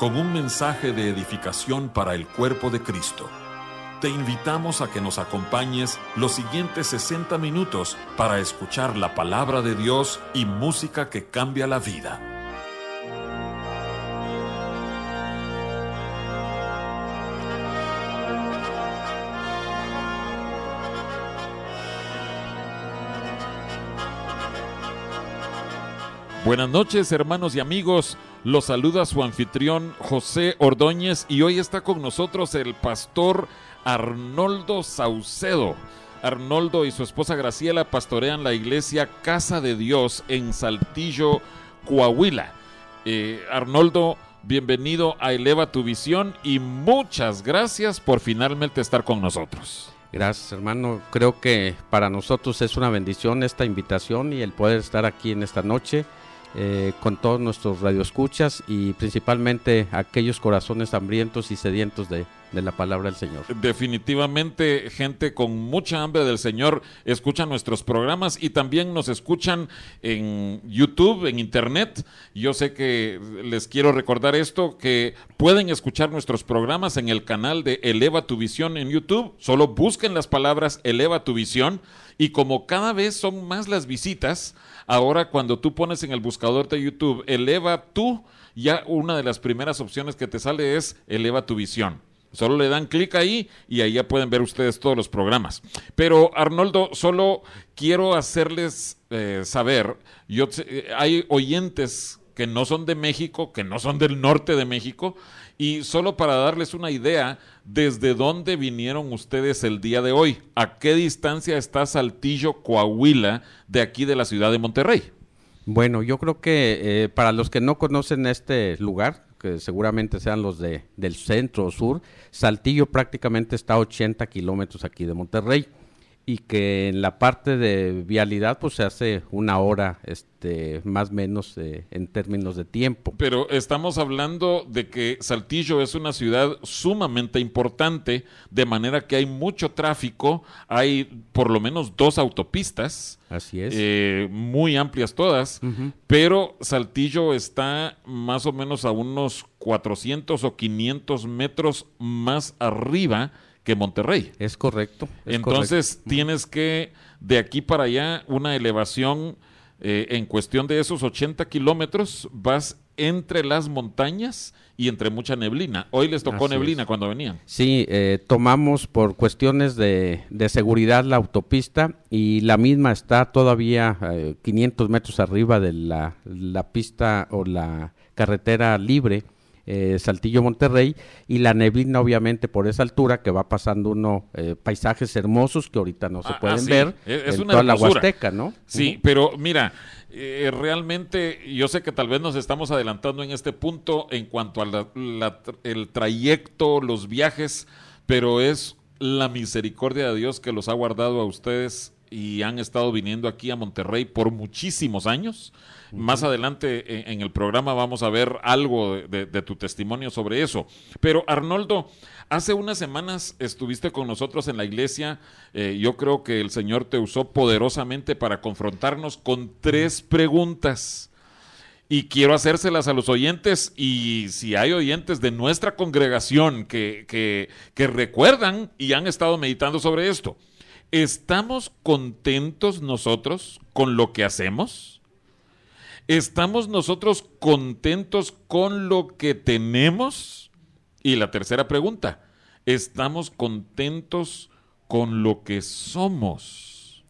con un mensaje de edificación para el cuerpo de Cristo. Te invitamos a que nos acompañes los siguientes 60 minutos para escuchar la palabra de Dios y música que cambia la vida. Buenas noches hermanos y amigos. Los saluda su anfitrión José Ordóñez y hoy está con nosotros el pastor Arnoldo Saucedo. Arnoldo y su esposa Graciela pastorean la iglesia Casa de Dios en Saltillo, Coahuila. Eh, Arnoldo, bienvenido a Eleva tu Visión y muchas gracias por finalmente estar con nosotros. Gracias, hermano. Creo que para nosotros es una bendición esta invitación y el poder estar aquí en esta noche eh, con todos nuestros radioescuchas y principalmente aquellos corazones hambrientos y sedientos de, de, la palabra del Señor. Definitivamente gente con mucha hambre del Señor escucha nuestros programas y también nos escuchan en YouTube, en Internet. Yo sé que les quiero recordar esto, que pueden escuchar nuestros programas en el canal de Eleva tu Visión en YouTube. Solo busquen las palabras Eleva tu Visión y como cada vez son más las visitas, ahora cuando tú pones en el buscador de YouTube eleva tú, ya una de las primeras opciones que te sale es eleva tu visión. Solo le dan clic ahí y ahí ya pueden ver ustedes todos los programas. Pero Arnoldo, solo quiero hacerles eh, saber, yo, eh, hay oyentes que no son de México, que no son del norte de México, y solo para darles una idea, ¿desde dónde vinieron ustedes el día de hoy? ¿A qué distancia está Saltillo, Coahuila, de aquí de la ciudad de Monterrey? Bueno, yo creo que eh, para los que no conocen este lugar, que seguramente sean los de, del centro o sur, Saltillo prácticamente está a 80 kilómetros aquí de Monterrey y que en la parte de vialidad pues se hace una hora este más o menos eh, en términos de tiempo. Pero estamos hablando de que Saltillo es una ciudad sumamente importante, de manera que hay mucho tráfico, hay por lo menos dos autopistas. Así es. Eh, muy amplias todas, pero Saltillo está más o menos a unos 400 o 500 metros más arriba que Monterrey. Es correcto. Entonces tienes que de aquí para allá una elevación eh, en cuestión de esos 80 kilómetros, vas entre las montañas y entre mucha neblina. Hoy les tocó neblina cuando venían. Sí, eh, tomamos por cuestiones de, de, seguridad la autopista y la misma está todavía 500 eh, metros arriba de la, la pista o la carretera libre eh, Saltillo Monterrey y la neblina obviamente por esa altura que va pasando uno eh, paisajes hermosos que ahorita no se ah, pueden ah, ver es, en una toda la Huasteca, ¿no? Sí, pero mira, eh, realmente yo sé que tal vez nos estamos adelantando en este punto en cuanto al trayecto, los viajes, pero es la misericordia de Dios que los ha guardado a ustedes y han estado viniendo aquí a Monterrey por muchísimos años. Más adelante en, el programa vamos a ver algo de, tu testimonio sobre eso. Pero Arnoldo, hace unas semanas estuviste con nosotros en la iglesia. Eh, yo creo que el Señor te usó poderosamente para confrontarnos con tres preguntas. Y quiero hacérselas a los oyentes y si hay oyentes de nuestra congregación que, que, que recuerdan y han estado meditando sobre esto. ¿Estamos contentos nosotros con lo que hacemos? ¿Estamos nosotros contentos con lo que tenemos? Y la tercera pregunta, ¿estamos contentos con lo que somos?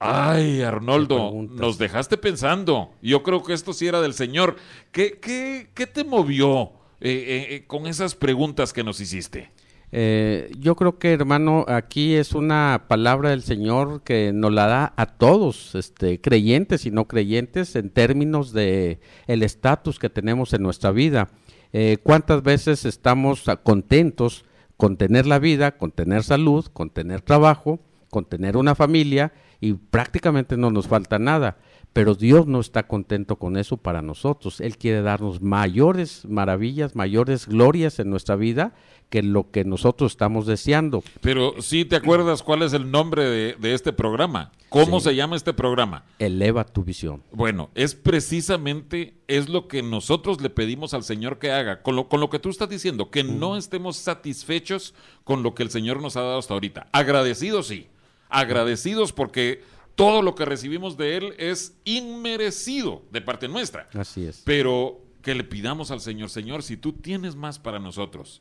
Ay, Arnoldo, nos dejaste pensando. Yo creo que esto sí era del Señor. ¿Qué, qué, qué te movió eh, eh, eh, con esas preguntas que nos hiciste? Eh, yo creo que, hermano, aquí es una palabra del Señor que nos la da a todos, este, creyentes y no creyentes, en términos de el estatus que tenemos en nuestra vida. Eh, ¿Cuántas veces estamos contentos con tener la vida, con tener salud, con tener trabajo, con tener una familia y prácticamente no nos falta nada? Pero Dios no está contento con eso para nosotros. Él quiere darnos mayores maravillas, mayores glorias en nuestra vida que lo que nosotros estamos deseando. Pero sí te acuerdas cuál es el nombre de, este programa. ¿Cómo se llama este programa? Eleva tu visión. Bueno, es precisamente, es lo que nosotros le pedimos al Señor que haga, con lo, con lo que tú estás diciendo, que no estemos satisfechos con lo que el Señor nos ha dado hasta ahorita. Agradecidos sí, agradecidos porque todo lo que recibimos de Él es inmerecido de parte nuestra. Así es. Pero que le pidamos al Señor, Señor, si tú tienes más para nosotros,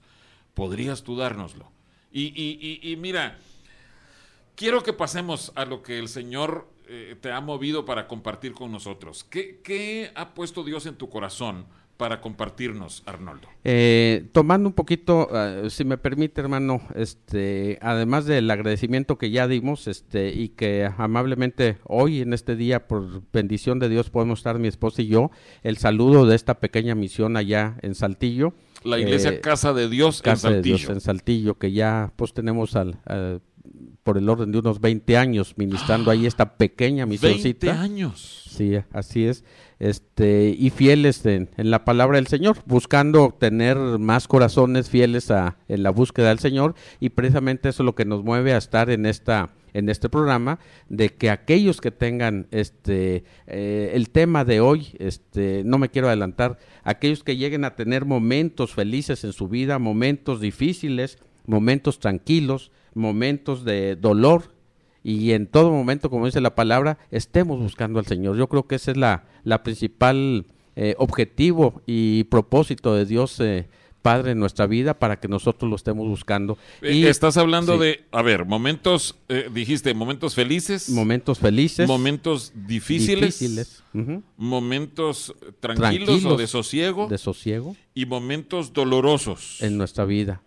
podrías tú dárnoslo. Y, mira, quiero que pasemos a lo que el Señor eh, te ha movido para compartir con nosotros. ¿Qué, ¿Qué, ha puesto Dios en tu corazón para compartirnos, Arnoldo? Eh, tomando un poquito, eh, si me permite, hermano, este, además del agradecimiento que ya dimos, este, y que amablemente hoy en este día, por bendición de Dios, podemos estar mi esposa y yo, el saludo de esta pequeña misión allá en Saltillo. La iglesia eh, Casa de Dios en Saltillo. De Dios en Saltillo, que ya pues tenemos al, por el orden de unos 20 años ministrando ahí esta pequeña misioncita. 20 años. Sí, así es. Este, y fieles en, la palabra del Señor, buscando tener más corazones fieles a, en la búsqueda del Señor, y precisamente eso es lo que nos mueve a estar en esta en este programa de que aquellos que tengan este eh, el tema de hoy este no me quiero adelantar aquellos que lleguen a tener momentos felices en su vida momentos difíciles momentos tranquilos momentos de dolor y en todo momento, como dice la palabra, estemos buscando al Señor. Yo creo que ese es la, la principal eh, objetivo y propósito de Dios eh, Padre en nuestra vida para que nosotros lo estemos buscando. Eh, y, Estás hablando de, a ver, momentos, dijiste, momentos felices. Momentos felices. Momentos difíciles. Momentos tranquilos, o de sosiego. De sosiego. Y momentos dolorosos. En nuestra vida.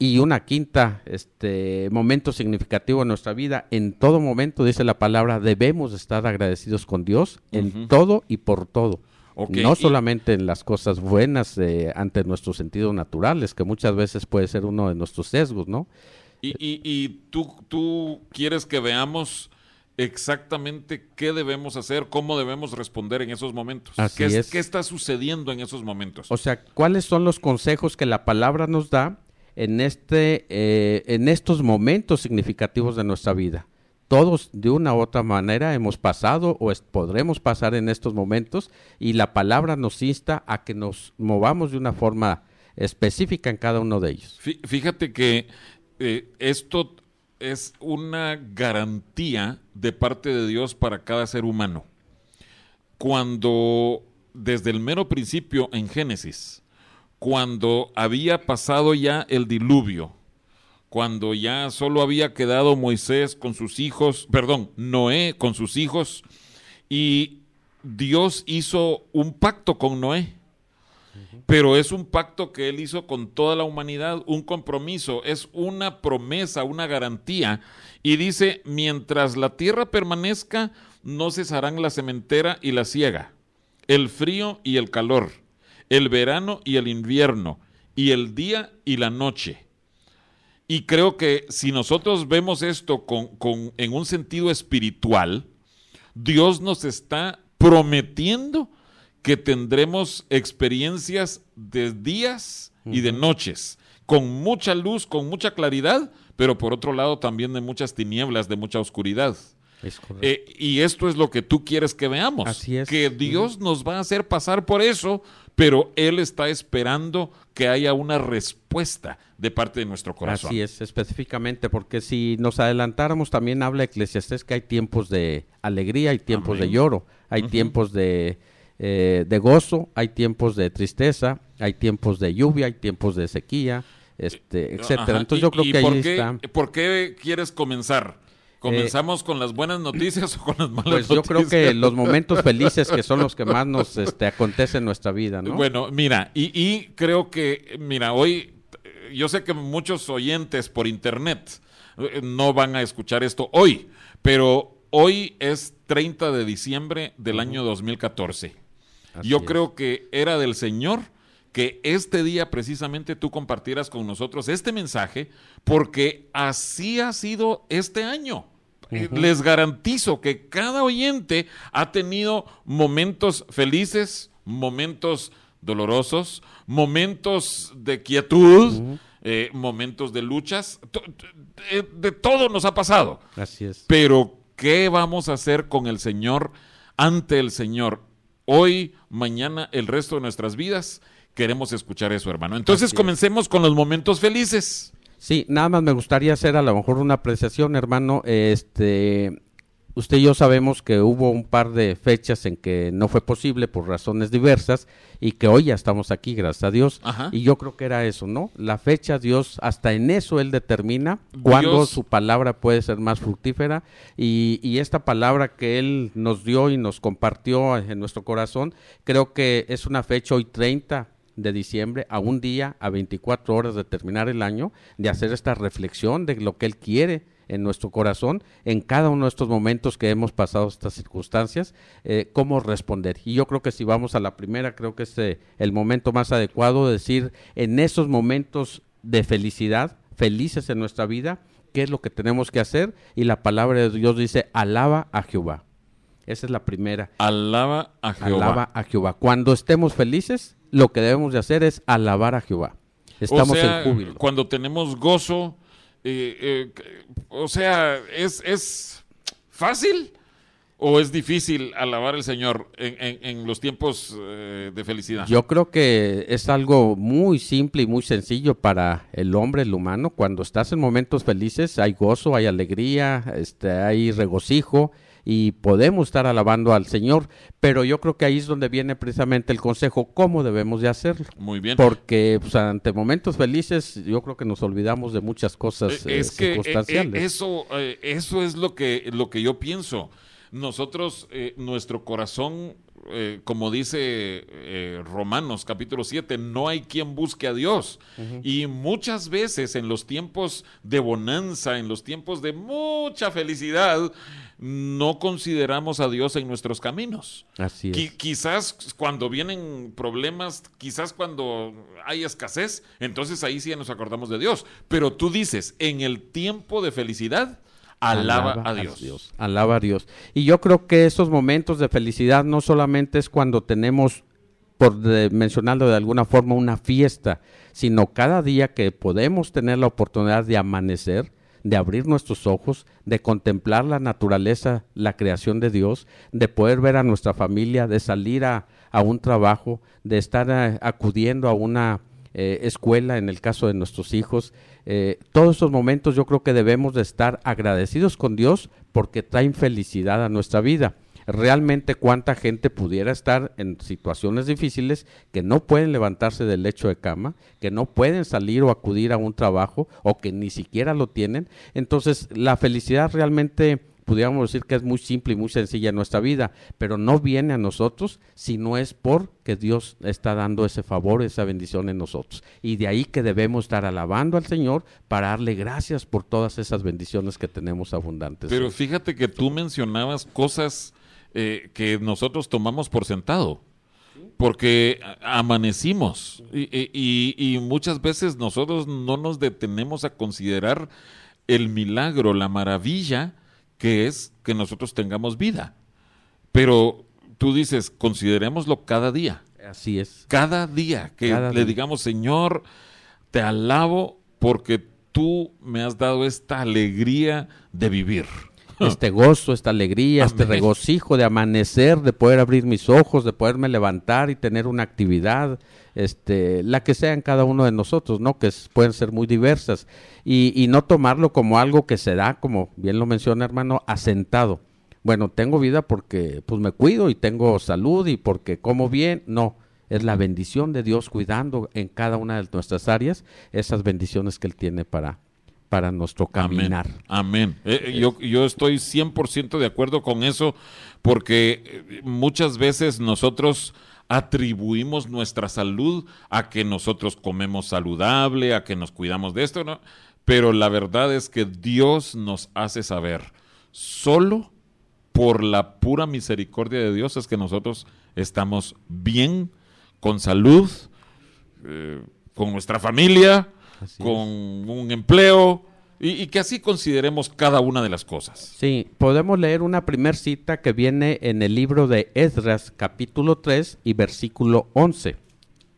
Y una quinta este, momento significativo en nuestra vida, en todo momento, dice la palabra, debemos estar agradecidos con Dios en todo y por todo. No solamente en las cosas buenas eh, ante nuestros sentidos naturales, que muchas veces puede ser uno de nuestros sesgos, ¿no? Y, y, tú, tú quieres que veamos exactamente qué debemos hacer, cómo debemos responder en esos momentos. ¿Qué, es. ¿Qué está sucediendo en esos momentos? O sea, ¿cuáles son los consejos que la palabra nos da en, este, eh, en estos momentos significativos de nuestra vida. Todos de una u otra manera hemos pasado o podremos pasar en estos momentos y la palabra nos insta a que nos movamos de una forma específica en cada uno de ellos. Fíjate que eh, esto es una garantía de parte de Dios para cada ser humano. Cuando desde el mero principio en Génesis, cuando había pasado ya el diluvio, cuando ya solo había quedado Moisés con sus hijos, perdón, Noé con sus hijos, y Dios hizo un pacto con Noé. Pero es un pacto que él hizo con toda la humanidad, un compromiso, es una promesa, una garantía. Y dice, mientras la tierra permanezca, no cesarán la cementera y la siega, el frío y el calor el verano y el invierno, y el día y la noche. Y creo que si nosotros vemos esto con, en un sentido espiritual, Dios nos está prometiendo que tendremos experiencias de días y de noches, con mucha luz, con mucha claridad, pero por otro lado también de muchas tinieblas, de mucha oscuridad. Eh, y esto es lo que tú quieres que veamos. Así es. Que Dios nos va a hacer pasar por eso, pero Él está esperando que haya una respuesta de parte de nuestro corazón. Así es, específicamente, porque si nos adelantáramos, también habla Eclesiastés que hay tiempos de alegría, hay tiempos de lloro, hay tiempos de, eh, de gozo, hay tiempos de tristeza, hay tiempos de lluvia, hay tiempos de sequía, este, etcétera. Entonces yo creo que ahí está. ¿Por qué quieres comenzar? ¿Comenzamos con las buenas noticias o con las malas pues noticias? yo creo que los momentos felices que son los que más nos este, acontecen en nuestra vida, ¿no? Bueno, mira, y, y creo que, mira, hoy yo sé que muchos oyentes por internet eh, no van a escuchar esto hoy, pero hoy es 30 de diciembre del año 2014. yo creo que era del Señor que este día precisamente tú compartieras con nosotros este mensaje, porque así ha sido este año. Eh, les garantizo que cada oyente ha tenido momentos felices, momentos dolorosos, momentos de quietud, eh, momentos de luchas. Eh, de todo nos ha pasado. Así es. Pero, ¿qué vamos a hacer con el Señor ante el Señor? Hoy, mañana, el resto de nuestras vidas queremos escuchar eso, hermano. Entonces comencemos con los momentos felices. Sí, nada más me gustaría hacer a lo mejor una apreciación, hermano. Este, usted y yo sabemos que hubo un par de fechas en que no fue posible por razones diversas y que hoy ya estamos aquí, gracias a Dios. Y yo creo que era eso, ¿no? La fecha, Dios, hasta en eso Él determina cuándo su palabra puede ser más fructífera y, y, esta palabra que Él nos dio y nos compartió en nuestro corazón, creo que es una fecha hoy 30 de diciembre a un día, a 24 horas de terminar el año, de hacer esta reflexión de lo que Él quiere en nuestro corazón en cada uno de estos momentos que hemos pasado estas circunstancias, eh, cómo responder. Y yo creo que si vamos a la primera, creo que es eh, el momento más adecuado de decir en esos momentos de felicidad, felices en nuestra vida, qué es lo que tenemos que hacer. Y la palabra de Dios dice, alaba a Jehová. Esa es la primera. Alaba a Jehová. Alaba a Jehová. Cuando estemos felices, lo que debemos de hacer es alabar a Jehová. Estamos en júbilo. Cuando tenemos gozo, eh, eh, o sea, ¿es, ¿es fácil o es difícil alabar al Señor en, los tiempos eh, de felicidad? Yo creo que es algo muy simple y muy sencillo para el hombre, el humano. Cuando estás en momentos felices, hay gozo, hay alegría, este, hay regocijo y podemos estar alabando al Señor, pero yo creo que ahí es donde viene precisamente el consejo, cómo debemos de hacerlo. Muy bien. Porque pues, ante momentos felices yo creo que nos olvidamos de muchas cosas eh, es eh, que, circunstanciales. eso, eso es lo que, lo que yo pienso. Nosotros, nuestro corazón como dice Romanos capítulo 7, no hay quien busque a Dios. Y muchas veces en los tiempos de bonanza, en los tiempos de mucha felicidad, no consideramos a Dios en nuestros caminos. Así es. quizás cuando vienen problemas, quizás cuando hay escasez, entonces ahí sí nos acordamos de Dios. Pero tú dices, en el tiempo de felicidad, alaba, a, Dios. Alaba a Dios. Y yo creo que esos momentos de felicidad no solamente es cuando tenemos, por mencionarlo de alguna forma, una fiesta, sino cada día que podemos tener la oportunidad de amanecer de abrir nuestros ojos, de contemplar la naturaleza, la creación de Dios, de poder ver a nuestra familia, de salir a, un trabajo, de estar eh, acudiendo a una eh, escuela en el caso de nuestros hijos. Eh, todos esos momentos yo creo que debemos de estar agradecidos con Dios porque traen felicidad a nuestra vida realmente cuánta gente pudiera estar en situaciones difíciles que no pueden levantarse del lecho de cama, que no pueden salir o acudir a un trabajo o que ni siquiera lo tienen. Entonces, la felicidad realmente pudiéramos decir que es muy simple y muy sencilla en nuestra vida, pero no viene a nosotros si no es porque Dios está dando ese favor, esa bendición en nosotros. Y de ahí que debemos estar alabando al Señor para darle gracias por todas esas bendiciones que tenemos abundantes. Pero fíjate que tú mencionabas cosas eh, que nosotros tomamos por sentado. Porque amanecimos y, muchas veces nosotros no nos detenemos a considerar el milagro, la maravilla que es que nosotros tengamos vida. Pero tú dices, considerémoslo cada día. Así es. Cada día que le digamos, Señor, te alabo porque tú me has dado esta alegría de vivir. este gozo, esta alegría, este regocijo de amanecer, de poder abrir mis ojos, de poderme levantar y tener una actividad, este, la que sea en cada uno de nosotros, ¿no? Que es- pueden ser muy diversas. Y, y no tomarlo como algo que se da, como bien lo menciona hermano, asentado. Bueno, tengo vida porque pues me cuido y tengo salud y porque como bien, no. Es la bendición de Dios cuidando en cada una de nuestras áreas esas bendiciones que Él tiene para, para nuestro caminar. Amén. Amén. Eh, eh, yo, yo estoy 100% de acuerdo con eso porque eh, muchas veces nosotros atribuimos nuestra salud a que nosotros comemos saludable, a que nos cuidamos de esto, ¿no? Pero la verdad es que Dios nos hace saber, solo por la pura misericordia de Dios es que nosotros estamos bien, con salud, eh, con nuestra familia, Así con un empleo, y, y que así consideremos cada una de las cosas. Sí, podemos leer una primer cita que viene en el libro de Esdras, capítulo 3 y versículo 11.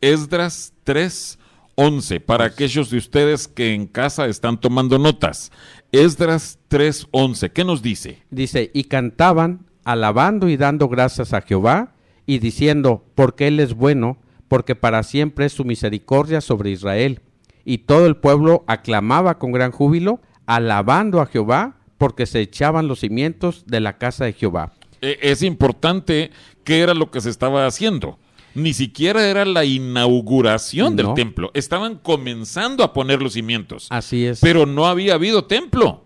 Esdras 3, 11, para aquellos de ustedes que en casa están tomando notas. Esdras 3, 11, ¿qué nos dice? Dice, y cantaban, alabando y dando gracias a Jehová, y diciendo, porque Él es bueno, porque para siempre es su misericordia sobre Israel. Y todo el pueblo aclamaba con gran júbilo, alabando a Jehová, porque se echaban los cimientos de la casa de Jehová. Eh, es importante qué era lo que se estaba haciendo. Ni siquiera era la inauguración del templo. Estaban comenzando a poner los cimientos. Así es. Pero no había habido templo.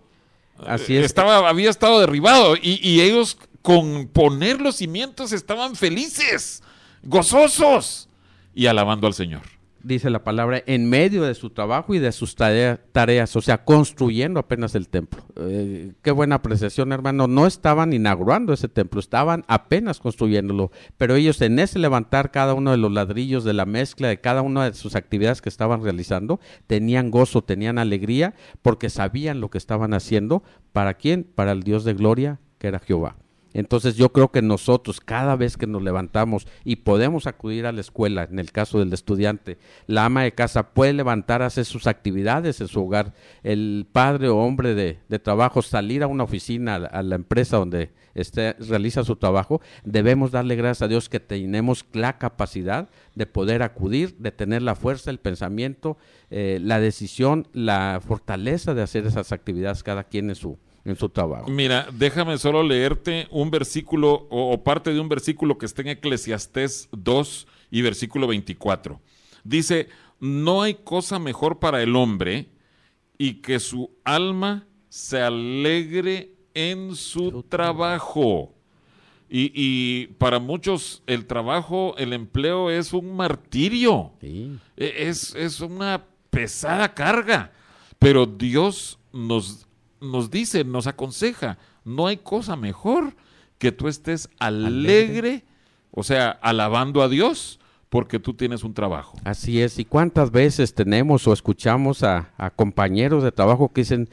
Así Eh, es. Estaba, había estado derribado. Y, y ellos con poner los cimientos estaban felices, gozosos y alabando al Señor. Dice la palabra, en medio de su trabajo y de sus tarea- tareas, o sea, construyendo apenas el templo. Eh, qué buena apreciación, hermano. No estaban inaugurando ese templo, estaban apenas construyéndolo, pero ellos en ese levantar cada uno de los ladrillos de la mezcla de cada una de sus actividades que estaban realizando, tenían gozo, tenían alegría, porque sabían lo que estaban haciendo. ¿Para quién? Para el Dios de gloria, que era Jehová. Entonces yo creo que nosotros cada vez que nos levantamos y podemos acudir a la escuela, en el caso del estudiante, la ama de casa puede levantar, hacer sus actividades en su hogar, el padre o hombre de, trabajo salir a una oficina, a la, a la empresa donde esté, realiza su trabajo, debemos darle gracias a Dios que tenemos la capacidad de poder acudir, de tener la fuerza, el pensamiento, eh, la decisión, la fortaleza de hacer esas actividades cada quien en su, en su trabajo. Mira, déjame solo leerte un versículo o, o parte de un versículo que está en Eclesiastés 2 y versículo 24. Dice, no hay cosa mejor para el hombre y que su alma se alegre en su trabajo. Y, y para muchos el trabajo, el empleo es un martirio. Sí. E- Es, es una pesada carga. Pero Dios nos, nos dice, nos aconseja, no hay cosa mejor que tú estés alegre, o sea, alabando a Dios porque tú tienes un trabajo. Así es, y cuántas veces tenemos o escuchamos a, a compañeros de trabajo que dicen,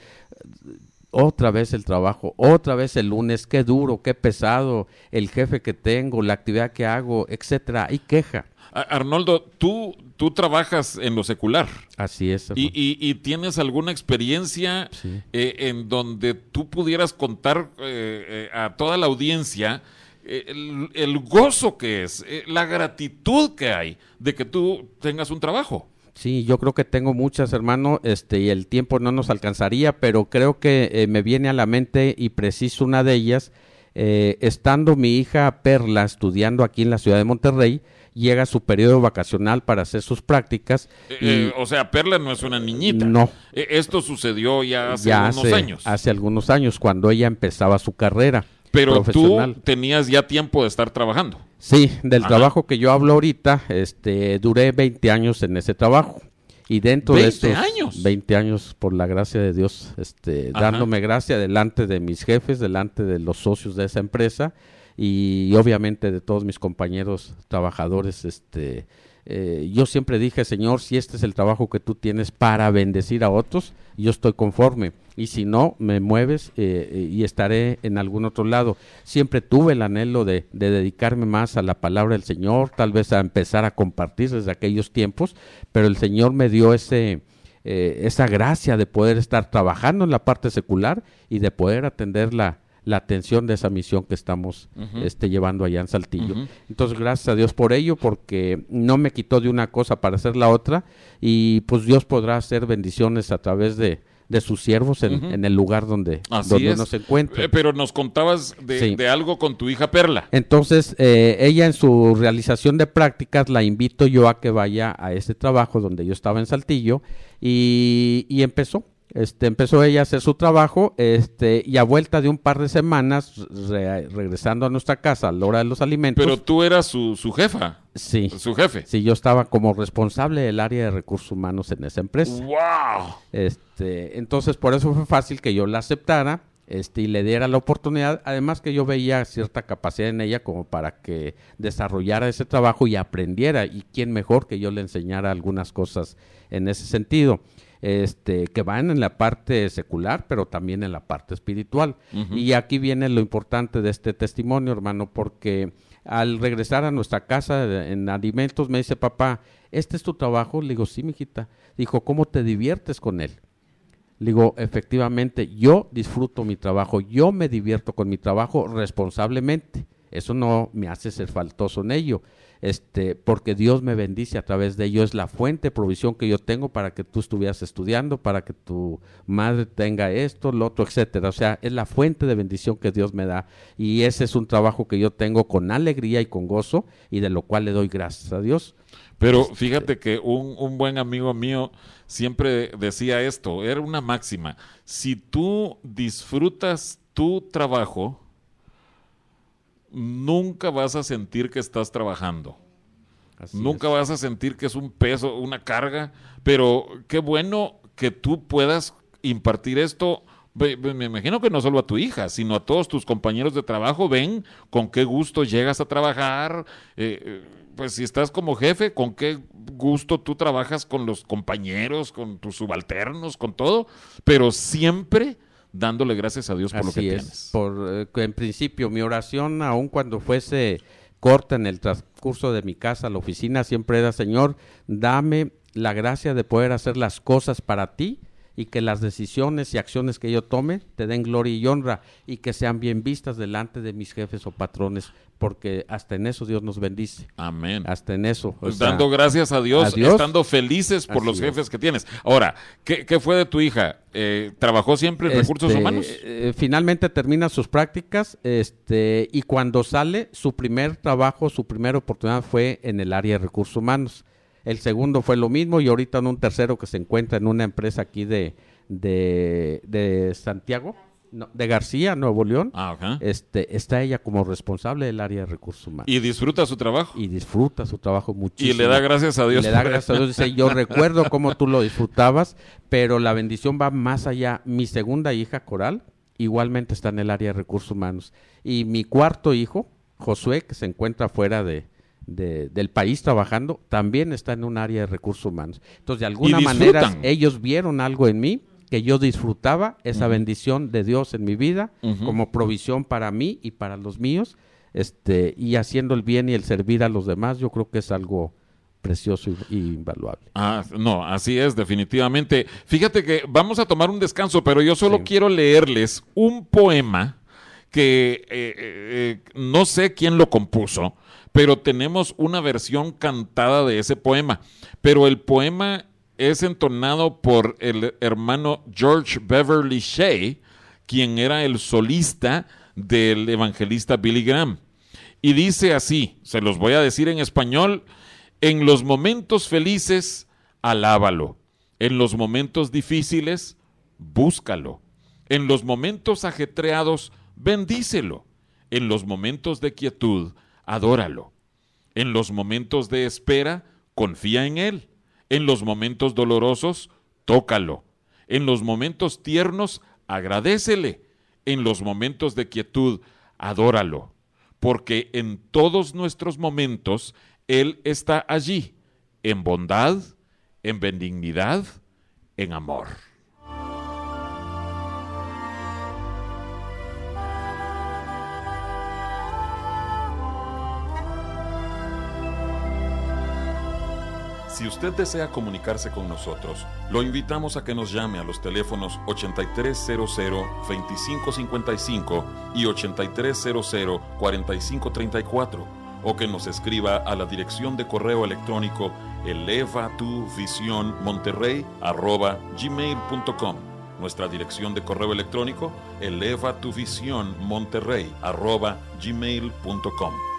otra vez el trabajo, otra vez el lunes, qué duro, qué pesado, el jefe que tengo, la actividad que hago, etcétera, y queja. Arnoldo, tú, tú trabajas en lo secular. Así es. ¿Y, y- y tienes alguna experiencia Sí. eh, en donde tú pudieras contar eh, eh, a toda la audiencia el, el gozo que es, la gratitud que hay de que tú tengas un trabajo? Sí, yo creo que tengo muchas, hermano, este, y el tiempo no nos alcanzaría, pero creo que eh, me viene a la mente y preciso una de ellas, eh, estando mi hija Perla estudiando aquí en la ciudad de Monterrey, llega su periodo vacacional para hacer sus prácticas. Eh, y eh, o sea, Perla no es una niñita. No. Esto sucedió ya hace ya unos hace, años. hace algunos años, cuando ella empezaba su carrera Pero tú tenías ya tiempo de estar trabajando. Sí, del Ajá. trabajo que yo hablo ahorita, este, duré 20 años en ese trabajo. Y dentro de 20 estos años. 20 años, por la gracia de Dios, este, Ajá. dándome gracia delante de mis jefes, delante de los socios de esa empresa y obviamente de todos mis compañeros trabajadores, este, eh, yo siempre dije, Señor, si este es el trabajo que tú tienes para bendecir a otros, yo estoy conforme. Y si no, me mueves eh, eh, y estaré en algún otro lado. Siempre tuve el anhelo de, de dedicarme más a la palabra del Señor, tal vez a empezar a compartir desde aquellos tiempos, pero el Señor me dio ese, esa gracia de poder estar trabajando en la parte secular y de poder atender la, la atención de esa misión que estamos este, llevando allá en Saltillo. Entonces, gracias a Dios por ello, porque no me quitó de una cosa para hacer la otra y pues Dios podrá hacer bendiciones a través de, de sus siervos en, el lugar donde, donde nos encuentra. Eh, pero nos contabas de, algo con tu hija Perla. Entonces, eh, ella en su realización de prácticas la invito yo a que vaya a ese trabajo donde yo estaba en Saltillo y, y empezó este, empezó ella a hacer su trabajo este, y a vuelta de un par de semanas, regresando a nuestra casa a la hora de los alimentos. Pero tú eras su, su, jefa. Sí. Su jefe. Sí, yo estaba como responsable del área de recursos humanos en esa empresa. ¡Wow! Este, entonces, por eso fue fácil que yo la aceptara este, y le diera la oportunidad. Además que yo veía cierta capacidad en ella como para que desarrollara ese trabajo y aprendiera. Y quién mejor que yo le enseñara algunas cosas en ese sentido este, que van en la parte secular, pero también en la parte espiritual. Y aquí viene lo importante de este testimonio, hermano, porque al regresar a nuestra casa en alimentos me dice, papá, ¿este es tu trabajo? Le digo, sí, mijita. Dijo, ¿cómo te diviertes con él? Le digo, efectivamente, yo disfruto mi trabajo, yo me divierto con mi trabajo responsablemente. Eso no me hace ser faltoso en ello este, porque Dios me bendice a través de ello, es la fuente de provisión que yo tengo para que tú estuvieras estudiando, para que tu madre tenga esto, lo otro, etcétera. O sea, es la fuente de bendición que Dios me da y ese es un trabajo que yo tengo con alegría y con gozo y de lo cual le doy gracias a Dios. Pero este, fíjate que un, un buen amigo mío siempre decía esto, era una máxima, si tú disfrutas tu trabajo, nunca vas a sentir que estás trabajando. nunca vas a sentir que es un peso, una carga, pero qué bueno que tú puedas impartir esto. Me imagino que no solo a tu hija, sino a todos tus compañeros de trabajo. Ven con qué gusto llegas a trabajar. Eh, eh, pues si estás como jefe, con qué gusto tú trabajas con los compañeros, con tus subalternos, con todo. Pero siempre dándole gracias a Dios por lo que tienes. Por, eh, en principio, mi oración, aun cuando fuese corta en el transcurso de mi casa, la oficina, siempre era, Señor, dame la gracia de poder hacer las cosas para ti y que las decisiones y acciones que yo tome te den gloria y honra y que sean bien vistas delante de mis jefes o patrones, porque hasta en eso Dios nos bendice. Amén. Hasta en eso. Pues dando gracias a Dios, estando felices por los jefes que tienes. Ahora, ¿qué, fue de tu hija? Eh, ¿Trabajó siempre en recursos este, humanos? Eh, finalmente termina sus prácticas este, y cuando sale, su primer trabajo, su primera oportunidad fue en el área de recursos humanos el segundo fue lo mismo y ahorita en un tercero que se encuentra en una empresa aquí de, de, Santiago, de García, Nuevo León. Ah, este, está ella como responsable del área de recursos humanos. ¿Y disfruta su trabajo? Y disfruta su trabajo muchísimo. Y le da gracias a Dios. le da gracias a Dios. Dice, yo recuerdo cómo tú lo disfrutabas, pero la bendición va más allá. Mi segunda hija, Coral, igualmente está en el área de recursos humanos. Y mi cuarto hijo, Josué, que se encuentra fuera de, del país trabajando, también está en un área de recursos humanos. Entonces, de alguna manera, ellos vieron algo en mí que yo disfrutaba esa bendición de Dios en mi vida como provisión para mí y para los míos, este, y haciendo el bien y el servir a los demás, yo creo que es algo precioso y, invaluable. Ah, no, así es, definitivamente. Fíjate que vamos a tomar un descanso, pero yo solo quiero leerles un poema que eh, eh, eh, no sé quién lo compuso, pero tenemos una versión cantada de ese poema. Pero el poema es entonado por el hermano George Beverly Shea, quien era el solista del evangelista Billy Graham. Y dice así, se los voy a decir en español, en los momentos felices, alábalo. En los momentos difíciles, búscalo. En los momentos ajetreados, bendícelo. En los momentos de quietud, adóralo. En los momentos de espera, confía en Él. En los momentos dolorosos, tócalo. En los momentos tiernos, agradecele. En los momentos de quietud, adóralo. Porque en todos nuestros momentos Él está allí, en bondad, en benignidad, en amor. Si usted desea comunicarse con nosotros, lo invitamos a que nos llame a los teléfonos 8300-2555 y 8300-4534 o que nos escriba a la dirección de correo electrónico elevatuvisionmonterrey.gmail.com Nuestra dirección de correo electrónico elevatuvisionmonterrey.gmail.com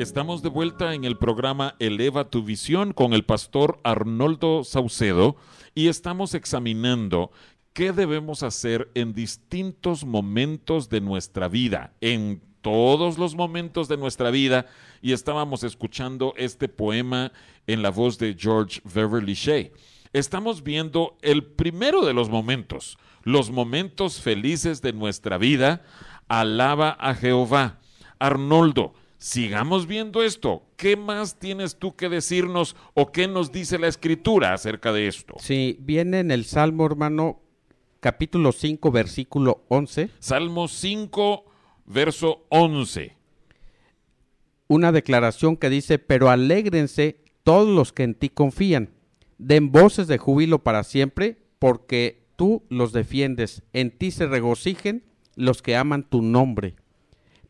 Estamos de vuelta en el programa Eleva tu visión con el pastor Arnoldo Saucedo y estamos examinando qué debemos hacer en distintos momentos de nuestra vida, en todos los momentos de nuestra vida, y estábamos escuchando este poema en la voz de George Beverly Shea. Estamos viendo el primero de los momentos, los momentos felices de nuestra vida. Alaba a Jehová. Arnoldo, sigamos viendo esto. ¿Qué más tienes tú que decirnos o qué nos dice la escritura acerca de esto? Sí, viene en el Salmo, hermano, capítulo 5, versículo 11. Salmo 5, verso 11. Una declaración que dice, pero alégrense todos los que en ti confían, den voces de júbilo para siempre, porque tú los defiendes, en ti se regocijen los que aman tu nombre.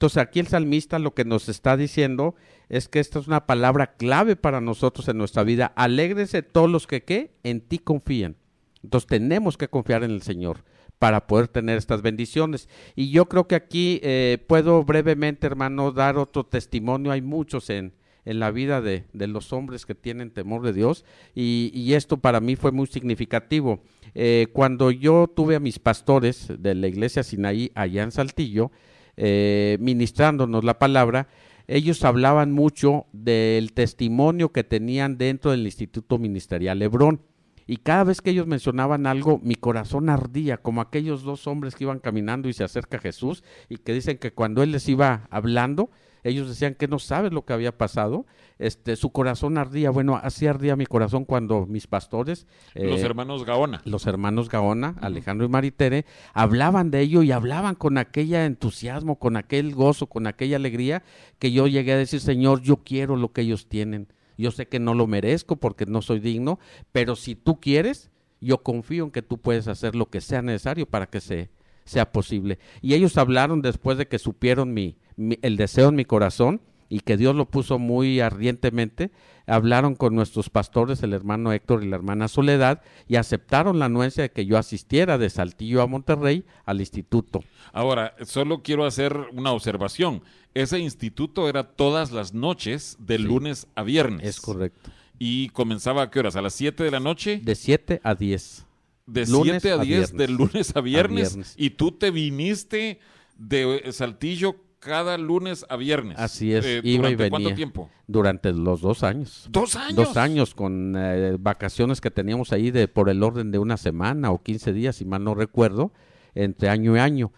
Entonces aquí el salmista lo que nos está diciendo es que esta es una palabra clave para nosotros en nuestra vida. Alégrense todos los que en ti confían. Entonces tenemos que confiar en el Señor para poder tener estas bendiciones. Y yo creo que aquí eh, puedo brevemente, hermano, dar otro testimonio. Hay muchos en, en la vida de, de, los hombres que tienen temor de Dios y, y esto para mí fue muy significativo. Eh, cuando yo tuve a mis pastores de la iglesia Sinaí allá en Saltillo, eh, ministrándonos la palabra, ellos hablaban mucho del testimonio que tenían dentro del Instituto Ministerial Lebrón. Y cada vez que ellos mencionaban algo, mi corazón ardía, como aquellos dos hombres que iban caminando y se acerca Jesús y que dicen que cuando Él les iba hablando, ellos decían que no sabes lo que había pasado, este, su corazón ardía, bueno, así ardía mi corazón cuando mis pastores, los eh, hermanos Gaona, los hermanos Gaona, Alejandro y Maritere, hablaban de ello y hablaban con aquel entusiasmo, con aquel gozo, con aquella alegría, que yo llegué a decir, Señor, yo quiero lo que ellos tienen, yo sé que no lo merezco porque no soy digno, pero si tú quieres, yo confío en que tú puedes hacer lo que sea necesario para que se, sea posible. Y ellos hablaron después de que supieron mi, el deseo en mi corazón y que Dios lo puso muy ardientemente, hablaron con nuestros pastores, el hermano Héctor y la hermana Soledad, y aceptaron la anuencia de que yo asistiera de Saltillo a Monterrey al instituto. Ahora, solo quiero hacer una observación. Ese instituto era todas las noches, de sí, lunes a viernes. Es correcto. ¿Y comenzaba a qué horas? ¿A las 7 de la noche? De 7 a 10. De 7 a 10, de lunes a viernes, a viernes. Y tú te viniste de Saltillo cada lunes a viernes. Así es. Eh, Iba ¿Durante y cuánto tiempo? Durante los dos años. ¿Dos años? Dos años con eh, vacaciones que teníamos ahí de por el orden de una semana o 15 días, si mal no recuerdo, entre año y año.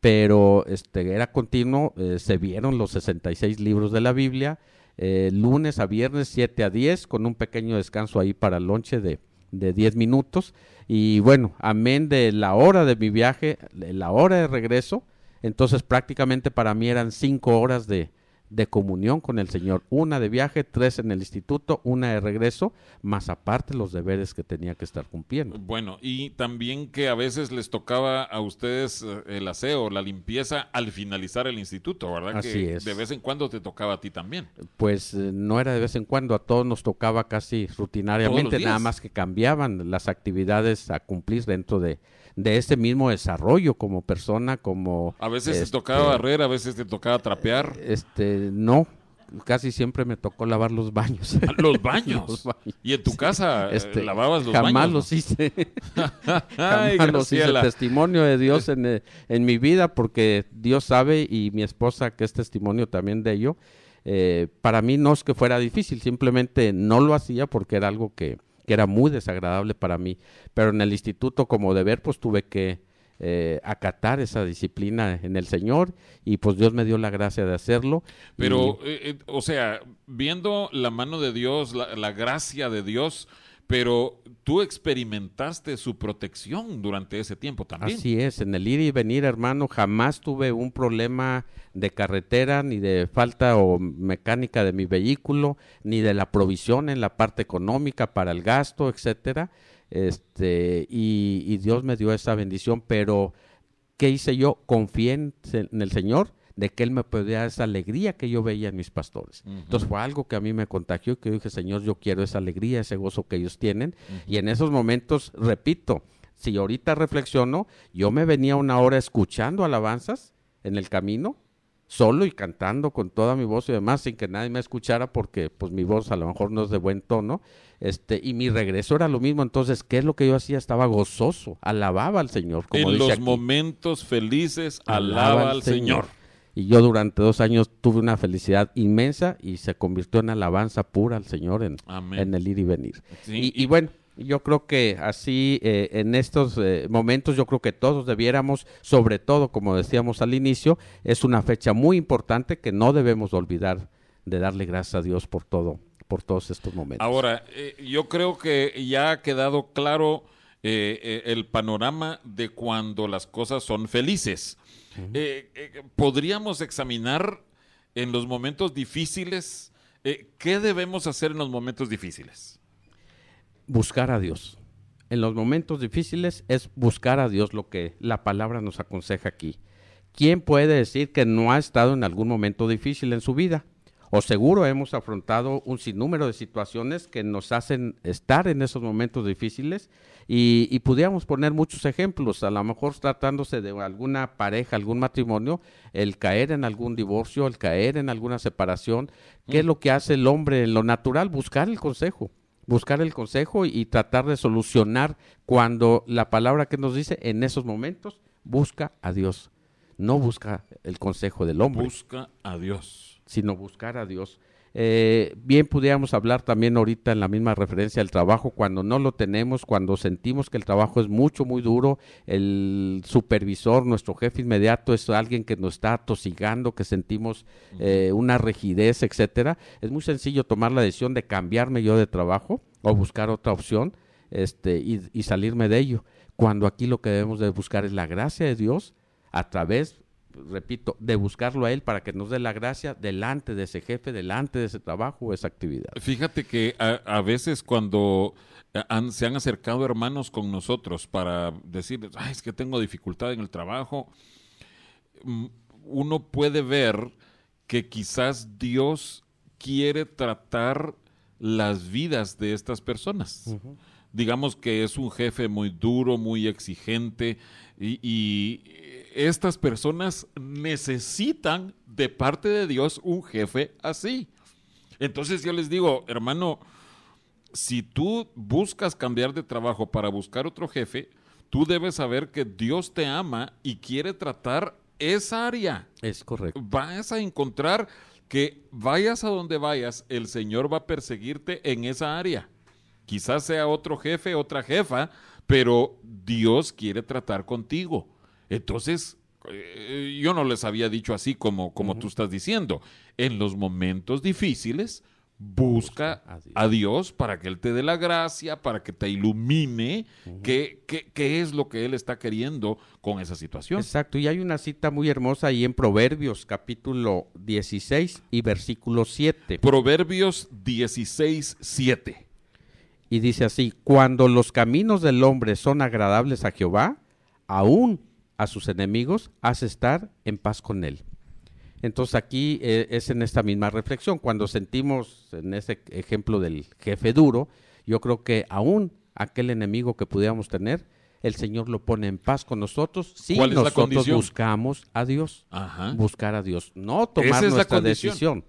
Pero este era continuo, eh, se vieron los 66 libros de la Biblia, eh, lunes a viernes 7 a 10, con un pequeño descanso ahí para el lonche de, de 10 minutos. Y bueno, amén de la hora de mi viaje, de la hora de regreso, entonces prácticamente para mí eran cinco horas de, de comunión con el Señor, una de viaje, tres en el instituto, una de regreso, más aparte los deberes que tenía que estar cumpliendo. Bueno, y también que a veces les tocaba a ustedes eh, el aseo, la limpieza al finalizar el instituto, ¿verdad? Así que es. De vez en cuando te tocaba a ti también. Pues eh, no era de vez en cuando, a todos nos tocaba casi rutinariamente, nada más que cambiaban las actividades a cumplir dentro de, de ese mismo desarrollo como persona, como... A veces este, te tocaba barrer, a veces te tocaba trapear. Este, no, casi siempre me tocó lavar los baños. ¿Los baños? los baños. ¿Y en tu casa este, lavabas los jamás baños? Jamás los hice. jamás los hice. Testimonio de Dios en, en, mi vida, porque Dios sabe y mi esposa, que es testimonio también de ello, eh, para mí no es que fuera difícil, simplemente no lo hacía porque era algo que, que era muy desagradable para mí. Pero en el instituto como deber, pues tuve que eh, acatar esa disciplina en el Señor y pues Dios me dio la gracia de hacerlo. Pero, y... eh, o sea, viendo la mano de Dios, la, la gracia de Dios, pero tú experimentaste su protección durante ese tiempo también. Así es, en el ir y venir, hermano, jamás tuve un problema de carretera, ni de falta o mecánica de mi vehículo, ni de la provisión en la parte económica para el gasto, etcétera. Este, y, y Dios me dio esa bendición, pero ¿qué hice yo? Confié en, en el Señor de que Él me podía dar esa alegría que yo veía en mis pastores. Entonces fue algo que a mí me contagió y que dije, Señor, yo quiero esa alegría, ese gozo que ellos tienen. Y en esos momentos, repito, si ahorita reflexiono, yo me venía una hora escuchando alabanzas en el camino, solo y cantando con toda mi voz y demás, sin que nadie me escuchara, porque pues mi voz a lo mejor no es de buen tono, este, y mi regreso era lo mismo. Entonces, ¿qué es lo que yo hacía? Estaba gozoso, alababa al Señor. Como en los momentos felices, alaba, al Señor. Y yo durante dos años tuve una felicidad inmensa y se convirtió en alabanza pura al Señor en, en el ir y venir. Y, bueno, yo creo que así eh, en estos eh, momentos yo creo que todos debiéramos, sobre todo como decíamos al inicio, es una fecha muy importante que no debemos olvidar de darle gracias a Dios por todo, por todos estos momentos. Ahora, eh, yo creo que ya ha quedado claro el panorama de cuando las cosas son felices. Eh, eh, podríamos examinar en los momentos difíciles, eh, ¿qué debemos hacer en los momentos difíciles? Buscar a Dios. En los momentos difíciles es buscar a Dios lo que la palabra nos aconseja aquí. ¿Quién puede decir que no ha estado en algún momento difícil en su vida? o seguro hemos afrontado un sinnúmero de situaciones que nos hacen estar en esos momentos difíciles y, y pudiéramos poner muchos ejemplos, a lo mejor tratándose de alguna pareja, algún matrimonio, el caer en algún divorcio, el caer en alguna separación, ¿qué es lo que hace el hombre en lo natural? Buscar el consejo buscar el consejo y, tratar de solucionar cuando la palabra que nos dice en esos momentos busca a Dios, no busca el consejo del hombre. Busca a Dios sino buscar a Dios. Eh, bien pudiéramos hablar también ahorita en la misma referencia al trabajo, cuando no lo tenemos, cuando sentimos que el trabajo es mucho, muy duro, el supervisor, nuestro jefe inmediato es alguien que nos está atosigando, que sentimos eh, una rigidez, etcétera. Es muy sencillo tomar la decisión de cambiarme yo de trabajo o buscar otra opción este, y, y salirme de ello. Cuando aquí lo que debemos de buscar es la gracia de Dios a través repito, de buscarlo a Él para que nos dé la gracia delante de ese jefe, delante de ese trabajo o esa actividad. Fíjate que a, veces cuando eh, se han acercado hermanos con nosotros para decirles, Ay, es que tengo dificultad en el trabajo, mm, uno puede ver que quizás Dios quiere tratar las vidas de estas personas. Digamos que es un jefe muy duro, muy exigente y estas personas necesitan de parte de Dios un jefe así. Entonces yo les digo, hermano, si tú buscas cambiar de trabajo para buscar otro jefe, tú debes saber que Dios te ama y quiere tratar esa área. Es correcto. Vas a encontrar que vayas a donde vayas, el Señor va a perseguirte en esa área. Quizás sea otro jefe, otra jefa, pero Dios quiere tratar contigo. Entonces, eh, yo no les había dicho así como, como tú estás diciendo. En los momentos difíciles, busca, a, Dios. para que Él te dé la gracia, para que te ilumine qué, qué, es lo que Él está queriendo con esa situación. Exacto, y hay una cita muy hermosa ahí en Proverbios capítulo 16 y versículo 7. Proverbios 16, 7. Y dice así, cuando los caminos del hombre son agradables a Jehová, aún a sus enemigos, hace estar en paz con él. Entonces aquí eh, es en esta misma reflexión, cuando sentimos en ese ejemplo del jefe duro, yo creo que aún aquel enemigo que pudiéramos tener, el Señor lo pone en paz con nosotros si nosotros buscamos a Dios. Buscar a Dios, no tomar nuestra decisión.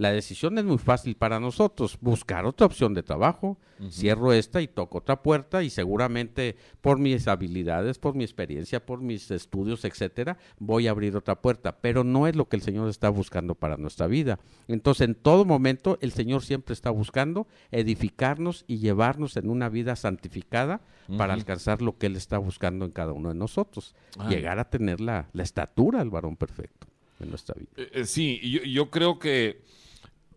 La decisión es muy fácil para nosotros, buscar otra opción de trabajo, cierro esta y toco otra puerta y seguramente por mis habilidades, por mi experiencia, por mis estudios, etcétera, voy a abrir otra puerta, pero no es lo que el Señor está buscando para nuestra vida. Entonces, en todo momento el Señor siempre está buscando edificarnos y llevarnos en una vida santificada para alcanzar lo que él está buscando en cada uno de nosotros, llegar a tener la, estatura del varón perfecto en nuestra vida. Eh, eh, sí, yo creo que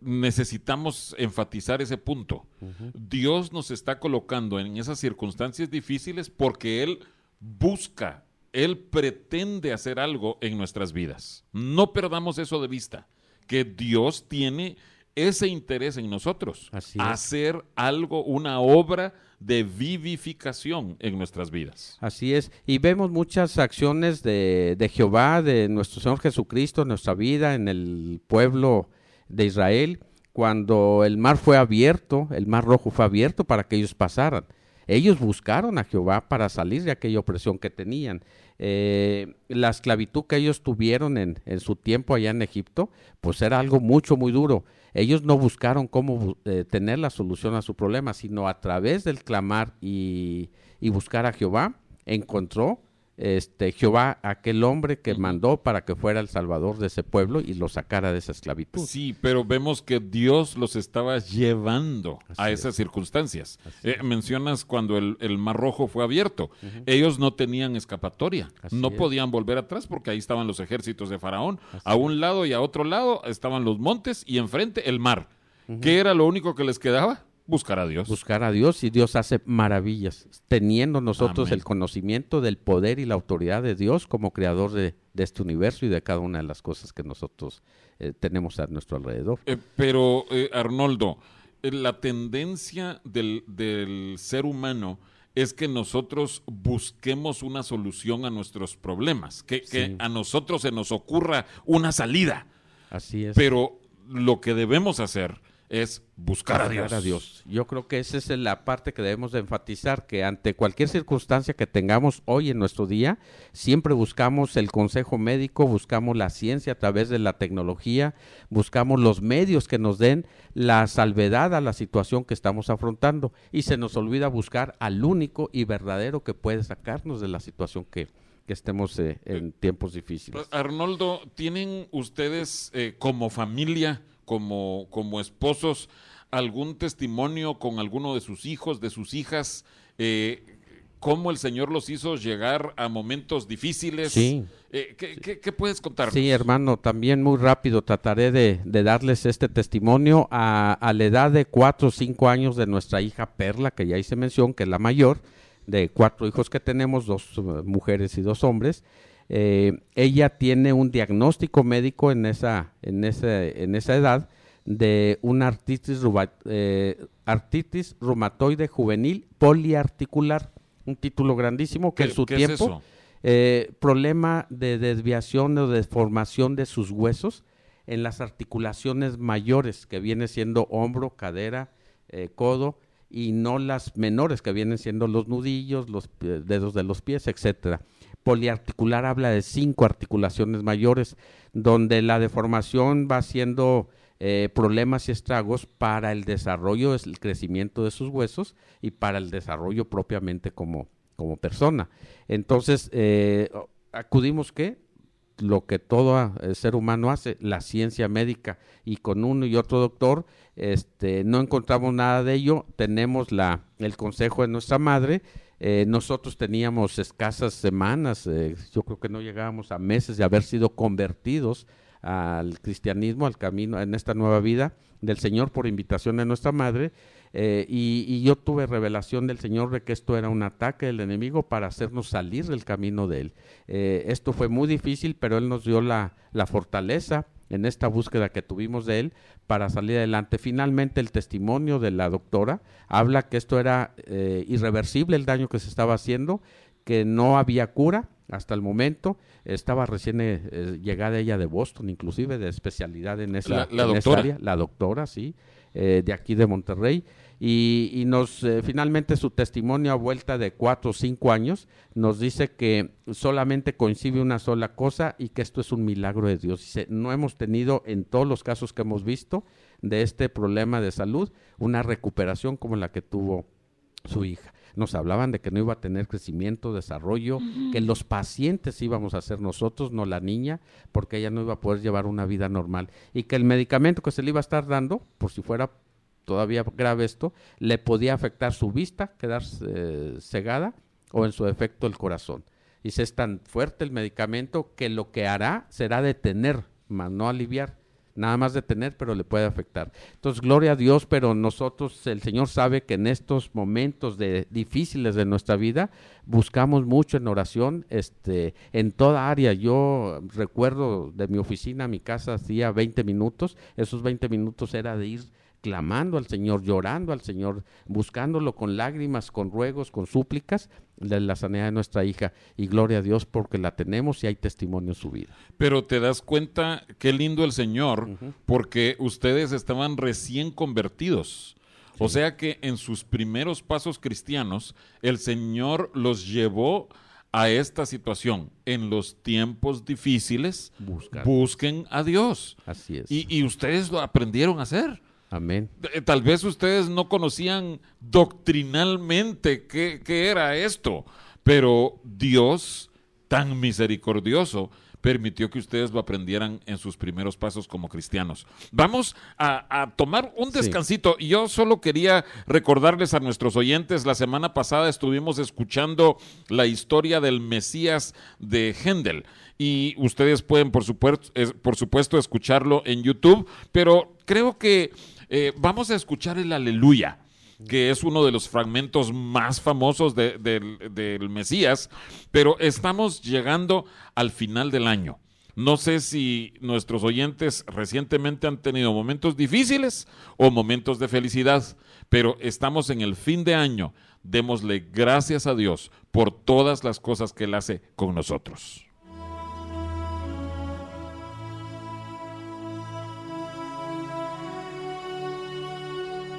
necesitamos enfatizar ese punto. Dios nos está colocando en esas circunstancias difíciles porque Él busca, Él pretende hacer algo en nuestras vidas. No perdamos eso de vista, que Dios tiene ese interés en nosotros, hacer algo, una obra de vivificación en nuestras vidas. Así es, y vemos muchas acciones de, de Jehová, de nuestro Señor Jesucristo en nuestra vida, en el pueblo de Israel, cuando el mar fue abierto, el mar rojo fue abierto para que ellos pasaran. Ellos buscaron a Jehová para salir de aquella opresión que tenían. Eh, la esclavitud que ellos tuvieron en, en, su tiempo allá en Egipto, pues era algo mucho, muy duro. Ellos no buscaron cómo eh, tener la solución a su problema, sino a través del clamar y, y buscar a Jehová, encontró este, Jehová, aquel hombre que mandó para que fuera el salvador de ese pueblo y lo sacara de esa esclavitud. Sí, pero vemos que Dios los estaba llevando a esas circunstancias. Eh, mencionas cuando el, Mar Rojo fue abierto. Ellos no tenían escapatoria, no podían volver atrás porque ahí estaban los ejércitos de Faraón. a un lado y a otro lado estaban los montes y enfrente el mar. ¿Qué era lo único que les quedaba? Buscar a Dios. Buscar a Dios y Dios hace maravillas, teniendo nosotros el conocimiento del poder y la autoridad de Dios como creador de, este universo y de cada una de las cosas que nosotros eh, tenemos a nuestro alrededor. Eh, pero, eh, Arnoldo, la tendencia del, del ser humano es que nosotros busquemos una solución a nuestros problemas, que, que, a nosotros se nos ocurra una salida. Así es. Pero lo que debemos hacer es buscar a Dios. a Dios. Yo creo que esa es la parte que debemos de enfatizar, que ante cualquier circunstancia que tengamos hoy en nuestro día, siempre buscamos el consejo médico, buscamos la ciencia a través de la tecnología, buscamos los medios que nos den la salvedad a la situación que estamos afrontando y se nos olvida buscar al único y verdadero que puede sacarnos de la situación que, estemos eh, en tiempos difíciles. Arnoldo, ¿tienen ustedes eh, como familia como, como esposos algún testimonio con alguno de sus hijos, de sus hijas, eh, cómo el Señor los hizo llegar a momentos difíciles. Sí. Eh, ¿qué, puedes contarnos? Sí, hermano, también muy rápido trataré de, darles este testimonio a, a, la edad de cuatro o cinco años de nuestra hija Perla, que ya hice mención, que es la mayor de cuatro hijos que tenemos, dos uh, mujeres y dos hombres. Eh, ella tiene un diagnóstico médico en esa, en en esa edad de una artritis, eh, artritis reumatoide juvenil poliarticular, un título grandísimo que en su tiempo eh, problema de desviación o deformación de sus huesos en las articulaciones mayores que viene siendo hombro, cadera, codo y no las menores que vienen siendo los nudillos, los dedos de los pies, etcétera poliarticular habla de cinco articulaciones mayores, donde la deformación va haciendo eh, problemas y estragos para el desarrollo, el crecimiento de sus huesos y para el desarrollo propiamente como, como persona. Entonces, eh, acudimos que lo que todo eh, ser humano hace, la ciencia médica, y con uno y otro doctor, este, no encontramos nada de ello, tenemos la, el consejo de nuestra madre, eh, nosotros teníamos escasas semanas, eh, yo creo que no llegábamos a meses de haber sido convertidos al cristianismo, al camino, en esta nueva vida del Señor por invitación de nuestra madre. Eh, y, yo tuve revelación del Señor de que esto era un ataque del enemigo para hacernos salir del camino de Él. esto fue muy difícil, pero Él nos dio la, la fortaleza en esta búsqueda que tuvimos de él para salir adelante. Finalmente el testimonio de la doctora habla que esto era eh, irreversible el daño que se estaba haciendo, que no había cura hasta el momento. Estaba recién eh, eh, llegada ella de Boston, inclusive de especialidad en esa, la, doctora. área, la doctora, sí, de aquí de Monterrey y, nos eh, finalmente su testimonio a vuelta de cuatro o cinco años nos dice que solamente coincide una sola cosa y que esto es un milagro de Dios. Dice, no hemos tenido en todos los casos que hemos visto de este problema de salud una recuperación como la que tuvo su hija. Nos hablaban de que no iba a tener crecimiento, desarrollo, que los pacientes íbamos a ser nosotros, no la niña, porque ella no iba a poder llevar una vida normal. Y que el medicamento que se le iba a estar dando, por si fuera todavía grave esto, le podía afectar su vista, quedar eh, cegada o en su efecto el corazón. Y es tan fuerte el medicamento que lo que hará será detener, más no aliviar. nada más detener, pero le puede afectar. Entonces, gloria a Dios, pero nosotros, el Señor sabe que en estos momentos de, difíciles de nuestra vida, buscamos mucho en oración, este, en toda área. Yo recuerdo de mi oficina a mi casa hacía 20 minutos, esos 20 minutos era de ir clamando al Señor, llorando al Señor, buscándolo con lágrimas, con ruegos, con súplicas de la sanidad de nuestra hija. Y gloria a Dios porque la tenemos y hay testimonio en su vida. Pero te das cuenta qué lindo el Señor, porque ustedes estaban recién convertidos. O sea que en sus primeros pasos cristianos, el Señor los llevó a esta situación. En los tiempos difíciles, busquen a Dios. Así es. Y, y ustedes lo aprendieron a hacer. Amén. Eh, tal vez ustedes no conocían doctrinalmente qué, qué era esto, pero Dios, tan misericordioso, permitió que ustedes lo aprendieran en sus primeros pasos como cristianos. Vamos a, tomar un descansito. y Yo solo quería recordarles a nuestros oyentes, la semana pasada estuvimos escuchando la historia del Mesías de Händel y ustedes pueden, por supuesto, por supuesto escucharlo en YouTube, pero creo que eh, vamos a escuchar el aleluya que es uno de los fragmentos más famosos del Mesías, pero estamos llegando al final del año. No sé si nuestros oyentes recientemente han tenido momentos difíciles o momentos de felicidad, pero estamos en el fin de año. Démosle gracias a Dios por todas las cosas que Él hace con nosotros.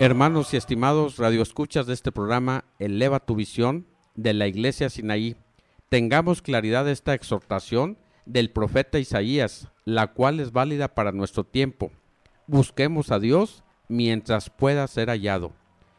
Hermanos y estimados radioescuchas de este programa, eleva tu visión de la iglesia Sinaí. Tengamos claridad esta exhortación del profeta Isaías, la cual es válida para nuestro tiempo. Busquemos a Dios mientras pueda ser hallado.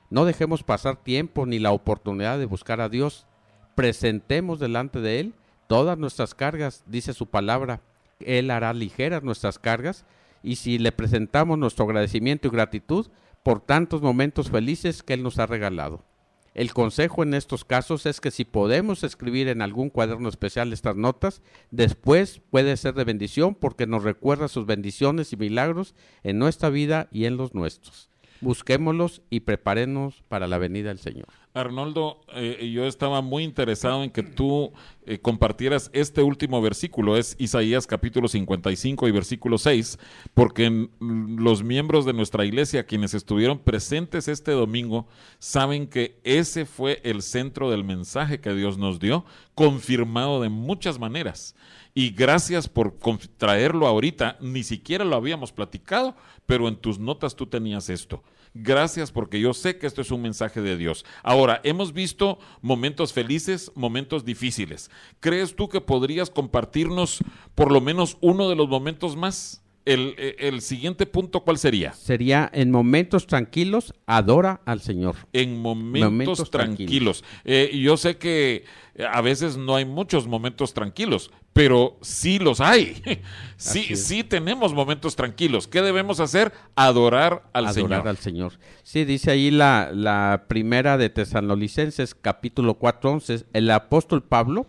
No dejemos pasar tiempo ni la oportunidad de buscar a Dios. Presentemos delante de Él todas nuestras cargas, dice su palabra. Él hará ligeras nuestras cargas y si le presentamos nuestro agradecimiento y gratitud, por tantos momentos felices que Él nos ha regalado. El consejo en estos casos es que si podemos escribir en algún cuaderno especial estas notas, después puede ser de bendición porque nos recuerda sus bendiciones y milagros en nuestra vida y en los nuestros. Busquémoslos y preparémonos para la venida del Señor. Arnoldo, eh, yo estaba muy interesado en que tú eh, compartieras este último versículo, es Isaías capítulo 55 y versículo 6, porque los miembros de nuestra iglesia, quienes estuvieron presentes este domingo, saben que ese fue el centro del mensaje que Dios nos dio, confirmado de muchas maneras. Y gracias por traerlo ahorita, ni siquiera lo habíamos platicado, pero en tus notas tú tenías esto. Gracias porque yo sé que esto es un mensaje de Dios. Ahora, hemos visto momentos felices, momentos difíciles. ¿Crees tú que podrías compartirnos por lo menos uno de los momentos más? El, el, siguiente punto, ¿cuál sería? Sería en momentos tranquilos, adora al Señor. En momentos, tranquilos. Eh, yo sé que a veces no hay muchos momentos tranquilos, pero sí los hay. sí, sí tenemos momentos tranquilos. ¿Qué debemos hacer? Adorar al Señor. Adorar al Señor. Sí, dice ahí la, la primera de Tesalonicenses, capítulo 4, 11, el apóstol Pablo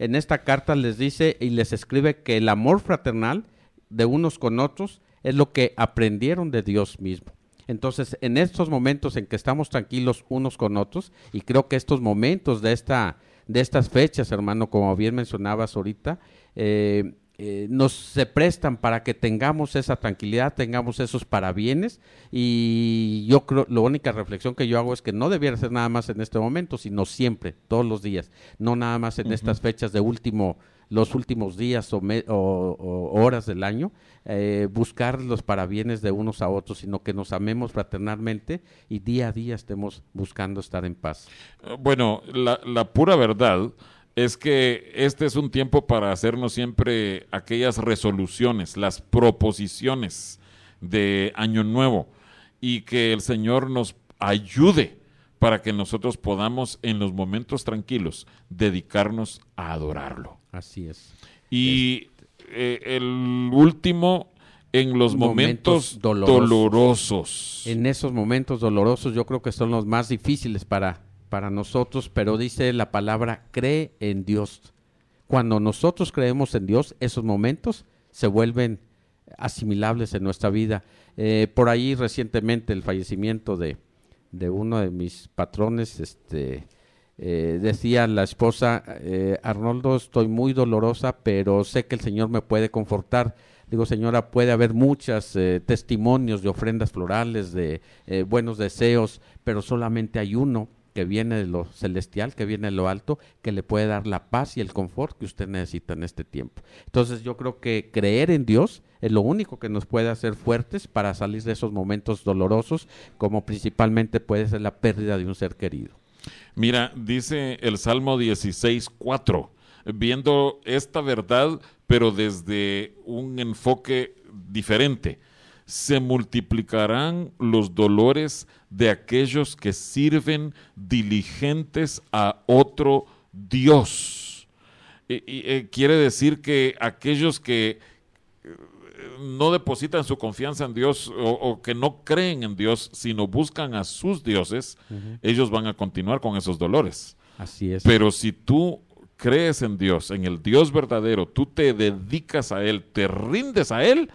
en esta carta les dice y les escribe que el amor fraternal de unos con otros es lo que aprendieron de Dios mismo. Entonces, en estos momentos en que estamos tranquilos unos con otros, y creo que estos momentos de esta de estas fechas, hermano, como bien mencionabas ahorita, eh, eh, nos se prestan para que tengamos esa tranquilidad, tengamos esos parabienes y yo creo, la única reflexión que yo hago es que no debiera ser nada más en este momento, sino siempre, todos los días, no nada más en estas fechas de último los últimos días o, horas del año, eh, buscar los parabienes de unos a otros, sino que nos amemos fraternalmente y día a día estemos buscando estar en paz. Bueno, la, la pura verdad es que este es un tiempo para hacernos siempre aquellas resoluciones, las proposiciones de Año Nuevo y que el Señor nos ayude para que nosotros podamos en los momentos tranquilos dedicarnos a adorarlo. Así es. Y eh, el último, en los momentos, dolorosos. En esos momentos dolorosos yo creo que son los más difíciles para, para nosotros, pero dice la palabra, cree en Dios. Cuando nosotros creemos en Dios, esos momentos se vuelven asimilables en nuestra vida. Eh, por ahí recientemente el fallecimiento de, de uno de mis patrones, este, eh, decía la esposa, eh, Arnoldo, estoy muy dolorosa, pero sé que el Señor me puede confortar. Digo, señora, puede haber muchos eh, testimonios de ofrendas florales, de buenos deseos, pero solamente hay uno que viene de lo celestial, que viene de lo alto, que le puede dar la paz y el confort que usted necesita en este tiempo. Entonces yo creo que creer en Dios es lo único que nos puede hacer fuertes para salir de esos momentos dolorosos, como principalmente puede ser la pérdida de un ser querido. Mira, dice el Salmo 16, 4, viendo esta verdad, pero desde un enfoque diferente. Se multiplicarán los dolores de aquellos que sirven diligentes a otro Dios. Y, eh, quiere decir que aquellos que no depositan su confianza en Dios o, que no creen en Dios, sino buscan a sus dioses, ellos van a continuar con esos dolores. Así es. Pero si tú crees en Dios, en el Dios verdadero, tú te dedicas a Él, te rindes a Él,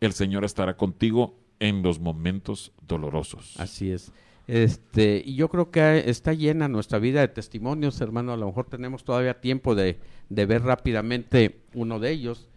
el Señor estará contigo en los momentos dolorosos. Así es. Este, y yo creo que está llena nuestra vida de testimonios, hermano. A lo mejor tenemos todavía tiempo de, de ver rápidamente uno de ellos.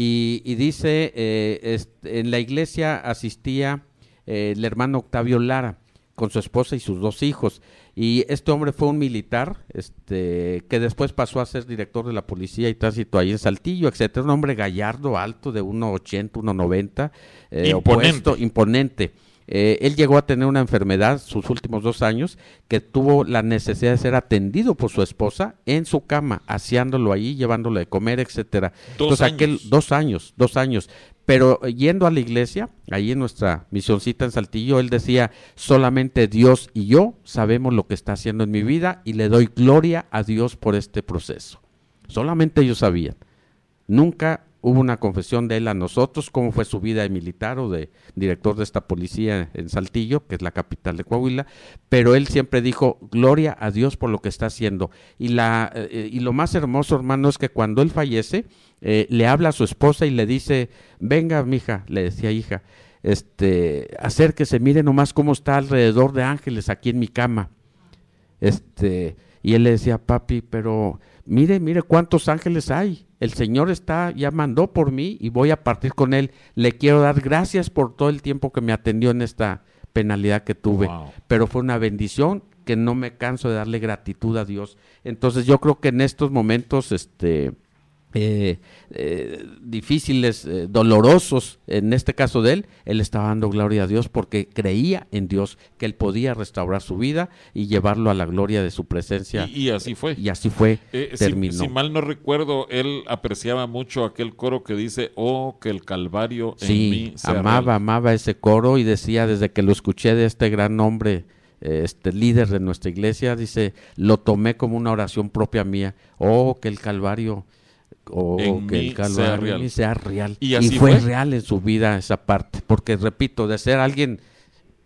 Y, dice, eh, en la iglesia asistía eh, el hermano Octavio Lara con su esposa y sus dos hijos. Y este hombre fue un militar, este, que después pasó a ser director de la policía y tránsito ahí en Saltillo, etcétera. Un hombre gallardo, alto, de 1,80, 1,90, eh, imponente. imponente. Eh, él llegó a tener una enfermedad sus últimos dos años que tuvo la necesidad de ser atendido por su esposa en su cama, aseándolo ahí, llevándolo de comer, etcétera. Dos Entonces, aquel, años. dos años, dos años. Pero eh, yendo a la iglesia, ahí en nuestra misioncita en Saltillo, él decía, solamente Dios y yo sabemos lo que está haciendo en mi vida y le doy gloria a Dios por este proceso. Solamente ellos sabían. Nunca hubo una confesión de él a nosotros, cómo fue su vida de militar o de director de esta policía en Saltillo, que es la capital de Coahuila, pero él siempre dijo, gloria a Dios por lo que está haciendo. Y, la, eh, y lo más hermoso, hermano, es que cuando él fallece, eh, le habla a su esposa y le dice, venga, mija, le decía hija, este, acérquese, mire nomás cómo está alrededor de ángeles aquí en mi cama. Este, y él le decía, papi, pero mire, mire cuántos ángeles hay. El Señor está, ya mandó por mí y voy a partir con él. Le quiero dar gracias por todo el tiempo que me atendió en esta penalidad que tuve. Wow. Pero fue una bendición que no me canso de darle gratitud a Dios. Entonces yo creo que en estos momentos, este, eh, eh, difíciles, eh, dolorosos, en este caso de él, él estaba dando gloria a Dios porque creía en Dios, que él podía restaurar su vida y llevarlo a la gloria de su presencia. Y, y así fue. Y así fue, si- terminó. si, mal no recuerdo, él apreciaba mucho aquel coro que dice, oh, que el Calvario en Sí, mí sea amaba, real". amaba ese coro y decía desde que lo escuché de este gran hombre, este líder de nuestra iglesia, dice, lo tomé como una oración propia mía. Oh, que el Calvario, En que el Calvario sea real. mí sea real. Y así fue, fue. real en su vida esa parte, porque repito, de ser alguien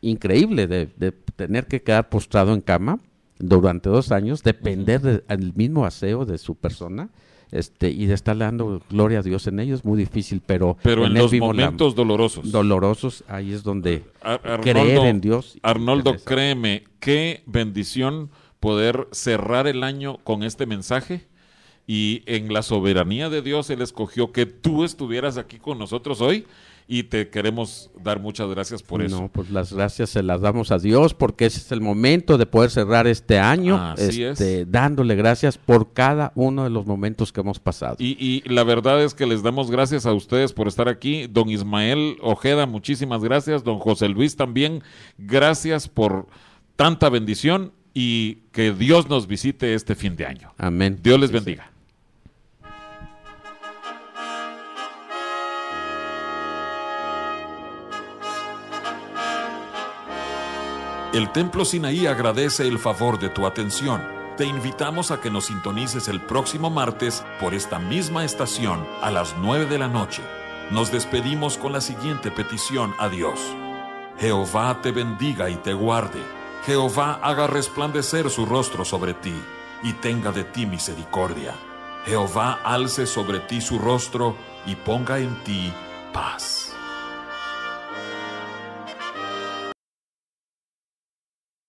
increíble, de, de tener que quedar postrado en cama durante dos años, depender del mismo aseo de su persona. Este, y de estar dando gloria a Dios en ellos es muy difícil, pero, Pero en los vimos la- momentos dolorosos. dolorosos, ahí es donde Ar- Arnoldo, creer en Dios. Arnoldo, créeme, qué bendición poder cerrar el año con este mensaje. Y en la soberanía de Dios, Él escogió que tú estuvieras aquí con nosotros hoy. Y te queremos dar muchas gracias por eso. No, pues las gracias se las damos a Dios porque ese es el momento de poder cerrar este año Así este, dándole gracias por cada uno de los momentos que hemos pasado. Y, y la verdad es que les damos gracias a ustedes por estar aquí. Don Ismael Ojeda, muchísimas gracias. Don José Luis también, gracias por tanta bendición y que Dios nos visite este fin de año. Amén. Dios les bendiga. El Templo Sinaí agradece el favor de tu atención. Te invitamos a que nos sintonices el próximo martes por esta misma estación a las 9 de la noche. Nos despedimos con la siguiente petición a Dios. Jehová te bendiga y te guarde. Jehová haga resplandecer su rostro sobre ti y tenga de ti misericordia. Jehová alce sobre ti su rostro y ponga en ti paz.